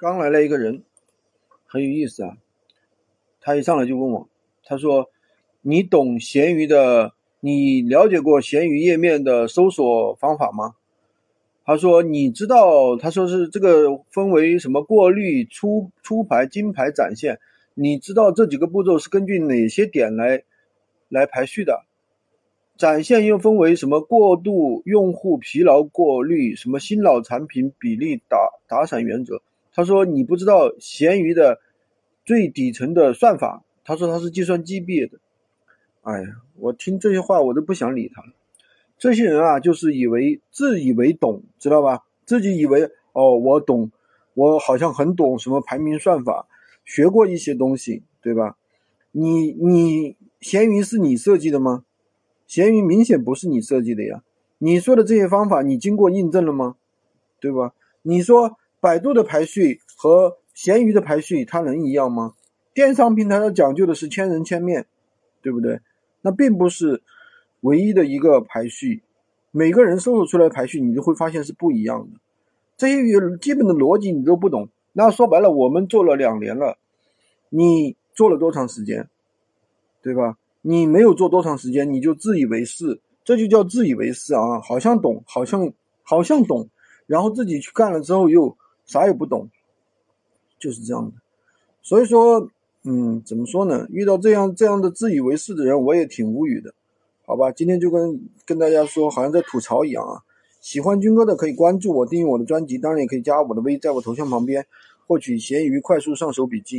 刚来了一个人，很有意思啊。他一上来就问我，他说：“你懂闲鱼的？你了解过闲鱼页面的搜索方法吗？”他说：“你知道？他说是这个分为什么过滤、出出牌、金牌、展现？你知道这几个步骤是根据哪些点来来排序的？展现又分为什么过度、用户疲劳过滤、什么新老产品比例打打散原则？”他说：“你不知道闲鱼的最底层的算法。”他说：“他是计算机毕业的。”哎呀，我听这些话我都不想理他了。这些人啊，就是以为自以为懂，知道吧？自己以为哦，我懂，我好像很懂什么排名算法，学过一些东西，对吧？你你闲鱼是你设计的吗？闲鱼明显不是你设计的呀。你说的这些方法，你经过印证了吗？对吧？你说。百度的排序和闲鱼的排序，它能一样吗？电商平台它讲究的是千人千面，对不对？那并不是唯一的一个排序，每个人搜索出来的排序，你就会发现是不一样的。这些基本的逻辑你都不懂，那说白了，我们做了两年了，你做了多长时间？对吧？你没有做多长时间，你就自以为是，这就叫自以为是啊！好像懂，好像好像懂，然后自己去干了之后又。啥也不懂，就是这样的。所以说，嗯，怎么说呢？遇到这样这样的自以为是的人，我也挺无语的。好吧，今天就跟跟大家说，好像在吐槽一样啊。喜欢军哥的可以关注我，订阅我的专辑，当然也可以加我的微，在我头像旁边获取闲鱼快速上手笔记。